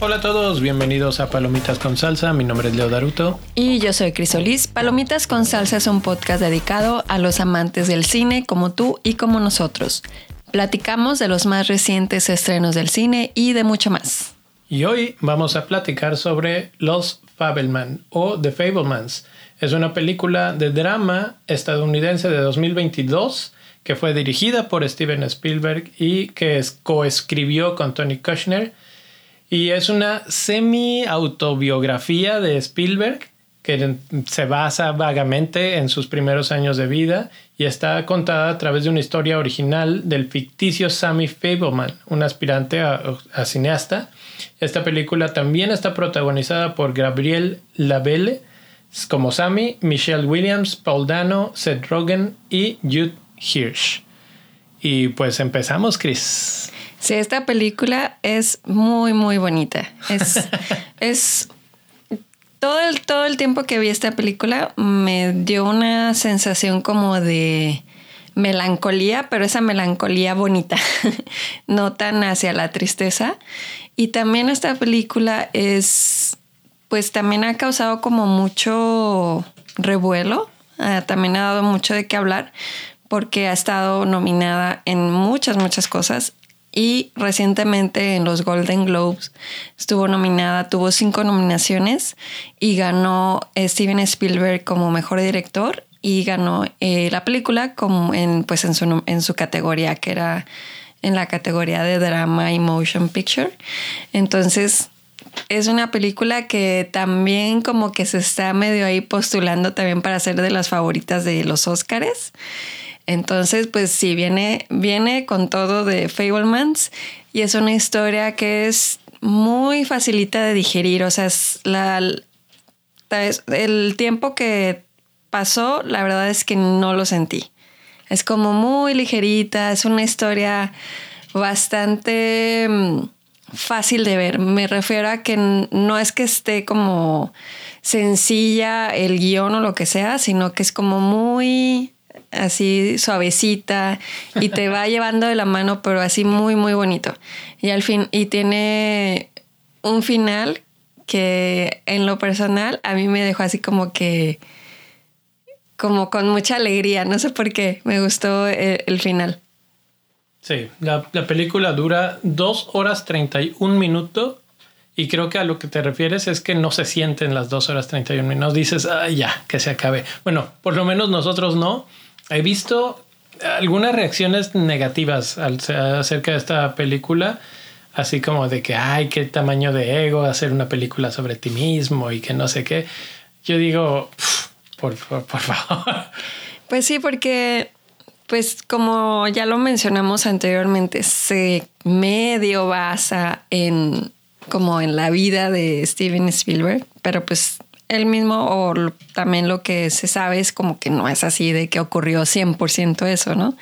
Hola a todos, bienvenidos a Palomitas con Salsa. Mi nombre es Leo Daruto. Y yo soy Crisolis. Palomitas con Salsa es un podcast dedicado a los amantes del cine como tú y como nosotros. Platicamos de los más recientes estrenos del cine y de mucho más. Y hoy vamos a platicar sobre Los Fabelman o The Fablemans. Es una película de drama estadounidense de 2022 que fue dirigida por Steven Spielberg y que coescribió con Tony Kushner. Y es una semi-autobiografía de Spielberg que se basa vagamente en sus primeros años de vida y está contada a través de una historia original del ficticio Sammy Fableman, un aspirante a, cineasta. Esta película también está protagonizada por Gabriel Lavelle como Sammy, Michelle Williams, Paul Dano, Seth Rogen y Jude Hirsch. Y pues empezamos, Chris. Sí, esta película es muy, muy bonita. Es, es todo el, todo el tiempo que vi esta película me dio una sensación como de melancolía, pero esa melancolía bonita, no tan hacia la tristeza. Y también esta película es, pues también ha causado como mucho revuelo, ah, también ha dado mucho de qué hablar, porque ha estado nominada en muchas, muchas cosas. Y recientemente en los Golden Globes estuvo nominada, tuvo cinco nominaciones y ganó Steven Spielberg como mejor director y ganó eh, la película como en, pues en, su, en su categoría, que era en la categoría de drama y motion picture. Entonces, es una película que también como que se está medio ahí postulando también para ser de las favoritas de los Oscars. Entonces, pues sí, viene, viene con todo de Fablemans y es una historia que es muy facilita de digerir. O sea, es la, el tiempo que pasó, la verdad es que no lo sentí. Es como muy ligerita, es una historia bastante mm, fácil de ver. Me refiero a que no es que esté como sencilla el guion o lo que sea, sino que es como muy así suavecita y te va llevando de la mano, pero así muy, muy bonito. Y al fin, y tiene un final que en lo personal a mí me dejó así como que, como con mucha alegría, no sé por qué, me gustó el, final. Sí, la, la, película dura dos horas 31 minutos y creo que a lo que te refieres es que no se sienten las dos horas 31 minutos. Dices, ah, ya, que se acabe. Bueno, por lo menos nosotros no he visto algunas reacciones negativas acerca de esta película, así como de que, ay, qué tamaño de ego hacer una película sobre ti mismo y que no sé qué. Yo digo, por, por, por favor. Pues sí, porque, pues como ya lo mencionamos anteriormente, se medio basa en como en la vida de Steven Spielberg, pero pues él mismo o también lo que se sabe es como que no es así de que ocurrió 100% eso, ¿no?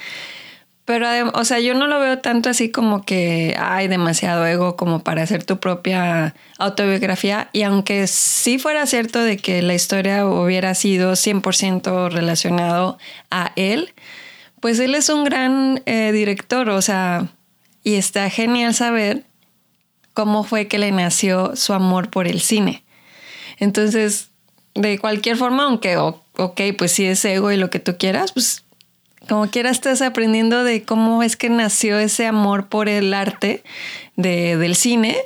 Pero, o sea, yo no lo veo tanto así como que hay demasiado ego como para hacer tu propia autobiografía. Y aunque sí fuera cierto de que la historia hubiera sido 100% relacionado a él, pues él es un gran eh, director, o sea, y está genial saber cómo fue que le nació su amor por el cine. Entonces, de cualquier forma, aunque, ok, pues sí es ego y lo que tú quieras, pues como quieras estás aprendiendo de cómo es que nació ese amor por el arte de, del cine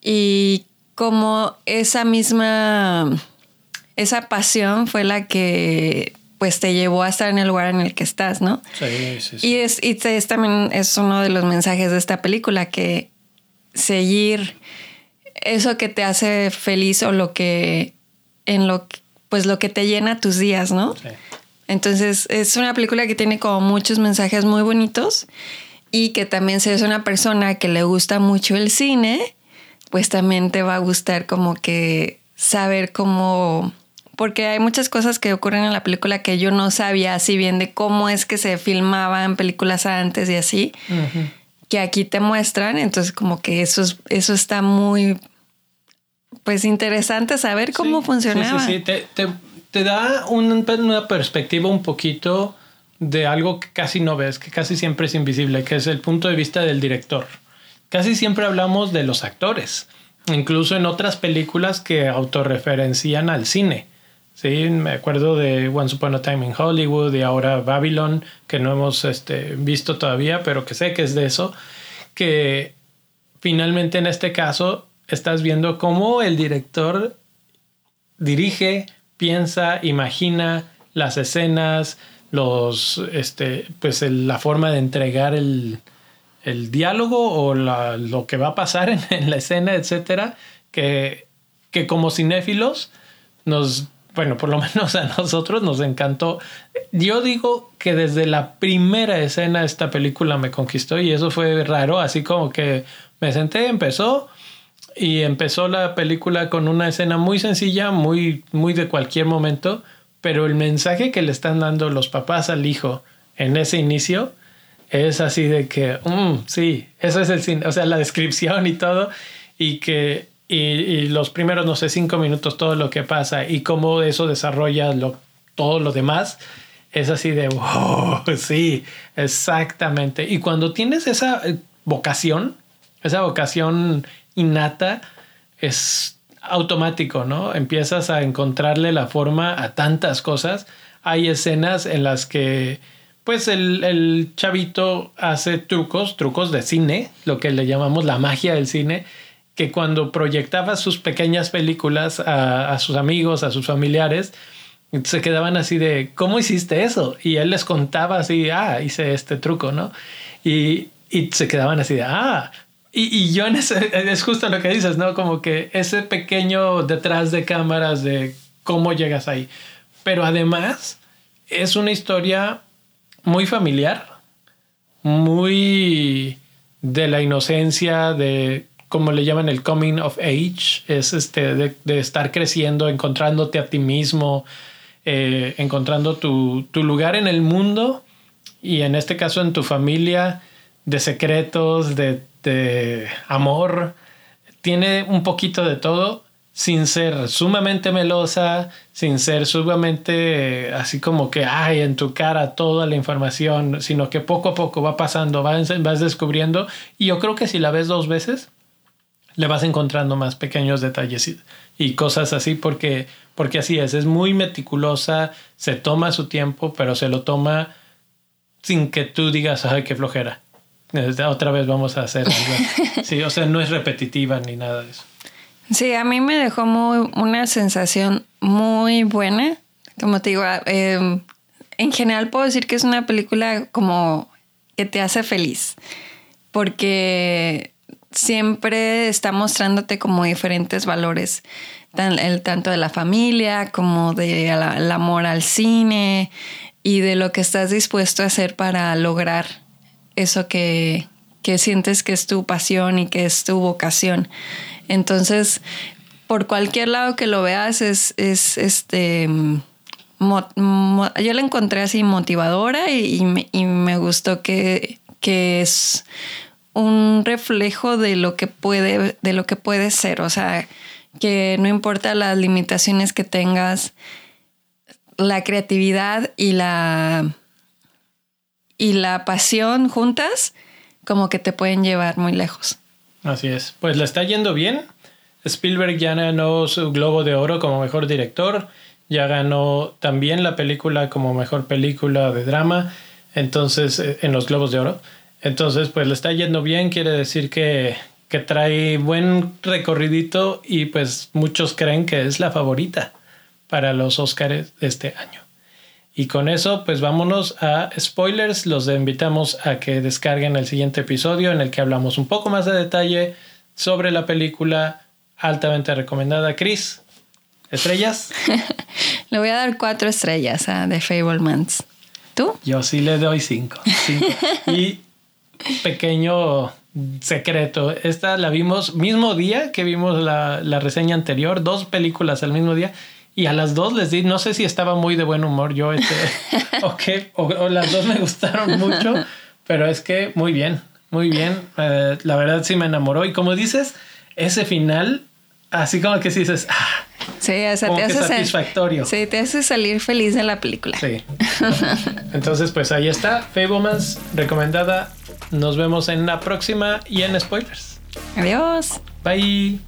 y cómo esa misma, esa pasión fue la que pues te llevó a estar en el lugar en el que estás, ¿no? Sí, sí, sí. Y, es, y es, también es uno de los mensajes de esta película, que seguir eso que te hace feliz o lo que en lo pues lo que te llena tus días, ¿no? Entonces es una película que tiene como muchos mensajes muy bonitos y que también si eres una persona que le gusta mucho el cine, pues también te va a gustar como que saber cómo porque hay muchas cosas que ocurren en la película que yo no sabía así bien de cómo es que se filmaban películas antes y así que aquí te muestran, entonces como que eso, eso está muy, pues interesante saber cómo funcionaba. Sí, sí, sí. Te, te, da una perspectiva un poquito de algo que casi no ves, que casi siempre es invisible, que es el punto de vista del director. Casi siempre hablamos de los actores, incluso en otras películas que autorreferencian al cine. Sí, me acuerdo de Once Upon a Time in Hollywood y ahora Babylon, que no hemos este, visto todavía, pero que sé que es de eso, que finalmente en este caso estás viendo cómo el director dirige, piensa, imagina las escenas, los, este, pues la forma de entregar el, el diálogo o lo que va a pasar en, la escena, etcétera, que, que como cinéfilos nos, bueno, por lo menos a nosotros nos encantó. Yo digo que desde la primera escena esta película me conquistó y eso fue raro, así como que me senté, empezó y empezó la película con una escena muy sencilla, muy, muy de cualquier momento, pero el mensaje que le están dando los papás al hijo en ese inicio es así de que, mm, sí, eso es el cine, o sea, la descripción y todo, y que, y, los primeros, no sé, cinco minutos, todo lo que pasa y cómo eso desarrolla todo lo demás, es así de, wow, sí, exactamente. Y cuando tienes esa eh, vocación, esa vocación innata, es automático, ¿no? Empiezas a encontrarle la forma a tantas cosas. Hay escenas en las que pues el, chavito hace trucos, trucos de cine, lo que le llamamos la magia del cine, que cuando proyectaba sus pequeñas películas a, sus amigos, a sus familiares, se quedaban así de, ¿cómo hiciste eso? Y él les contaba así, ah, hice este truco, ¿no? Y, se quedaban así de, ah, y, y, yo en ese, es justo lo que dices, ¿no? Como que ese pequeño detrás de cámaras de cómo llegas ahí. Pero además es una historia muy familiar, muy de la inocencia, de como le llaman el coming of age, es este de, estar creciendo, encontrándote a ti mismo, eh, encontrando tu, lugar en el mundo y en este caso en tu familia, de secretos, de, de amor. Tiene un poquito de todo sin ser sumamente melosa, sin ser sumamente así como que hay en tu cara toda la información, sino que poco a poco va pasando, vas, vas descubriendo. Y yo creo que si la ves dos veces, le vas encontrando más pequeños detalles y, cosas así, porque, porque así es, es muy meticulosa, se toma su tiempo, pero se lo toma sin que tú digas, ay, qué flojera. Otra vez vamos a hacer algo. Sí, o sea, no es repetitiva ni nada de eso. Sí, a mí me dejó muy, una sensación muy buena. Como te digo, em, en general puedo decir que es una película como que te hace feliz. Porque siempre está mostrándote como diferentes valores, el, tanto de la familia como del amor al cine y de lo que estás dispuesto a hacer para lograr eso que, que sientes que es tu pasión y que es tu vocación. Entonces, por cualquier lado que lo veas, es, es este. yo la encontré así motivadora y, me, gustó que, que, es un reflejo de lo que puede, de lo que puede ser. O sea, que no importa las limitaciones que tengas, la creatividad y la y la pasión juntas, como que te pueden llevar muy lejos. Así es. Pues le está yendo bien. Spielberg ya ganó su Globo de Oro como mejor director. Ya ganó también la película como mejor película de drama. Entonces, eh, en los Globos de Oro. Entonces, pues le está yendo bien. Quiere decir que, que trae buen recorridito y pues muchos creen que es la favorita para los Oscars de este año. Y con eso, pues vámonos a spoilers. Los invitamos a que descarguen el siguiente episodio en el que hablamos un poco más de detalle sobre la película altamente recomendada. Chris, ¿estrellas? le voy a dar cuatro estrellas a The Fablemans. ¿Tú? Yo sí le doy cinco. y pequeño secreto. Esta la vimos mismo día que vimos la, la reseña anterior, dos películas al mismo día y a las dos les di, no sé si estaba muy de buen humor yo, este, o qué, o, las dos me gustaron mucho, pero es que muy bien, muy bien. Eh, la verdad sí me enamoró. Y como dices, ese final, así como que si dices, ah, Sí, te hace satisfactorio. sí, te hace salir feliz de la película. Sí. Entonces, pues ahí está. Fablemans, recomendada. Nos vemos en la próxima y en spoilers. Adiós. Bye.